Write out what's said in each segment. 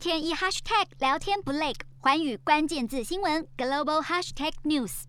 天一 hashtag 聊天不累，寰宇关键字新闻 global hashtag news。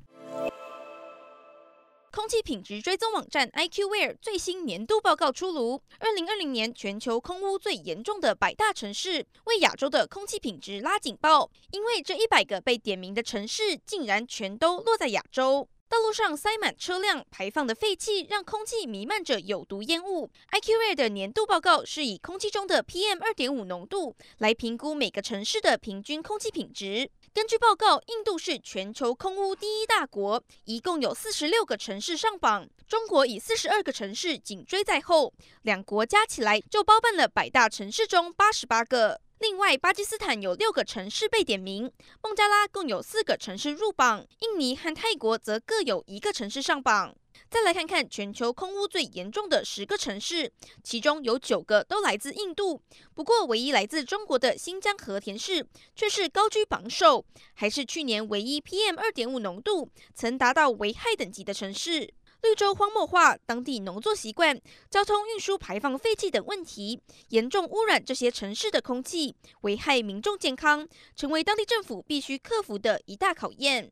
空气品质追踪网站 IQAir 最新年度报告出炉，二零二零年全球空污最严重的百大城市，为亚洲的空气品质拉警报，因为这一百个被点名的城市竟然全都落在亚洲。道路上塞满车辆排放的废气，让空气弥漫着有毒烟雾。IQAir 的年度报告是以空气中的 PM 二点五浓度来评估每个城市的平均空气品质。根据报告，印度是全球空污第一大国，一共有四十六个城市上榜，中国以四十二个城市紧追在后，两国加起来就包办了百大城市中八十八个。另外，巴基斯坦有六个城市被点名，孟加拉共有四个城市入榜，印尼和泰国则各有一个城市上榜。再来看看全球空污最严重的十个城市，其中有九个都来自印度，不过唯一来自中国的新疆和田市却是高居榜首，还是去年唯一 PM 二点五浓度曾达到危害等级的城市。绿洲荒漠化、当地农作习惯、交通运输排放废气等问题，严重污染这些城市的空气，危害民众健康，成为当地政府必须克服的一大考验。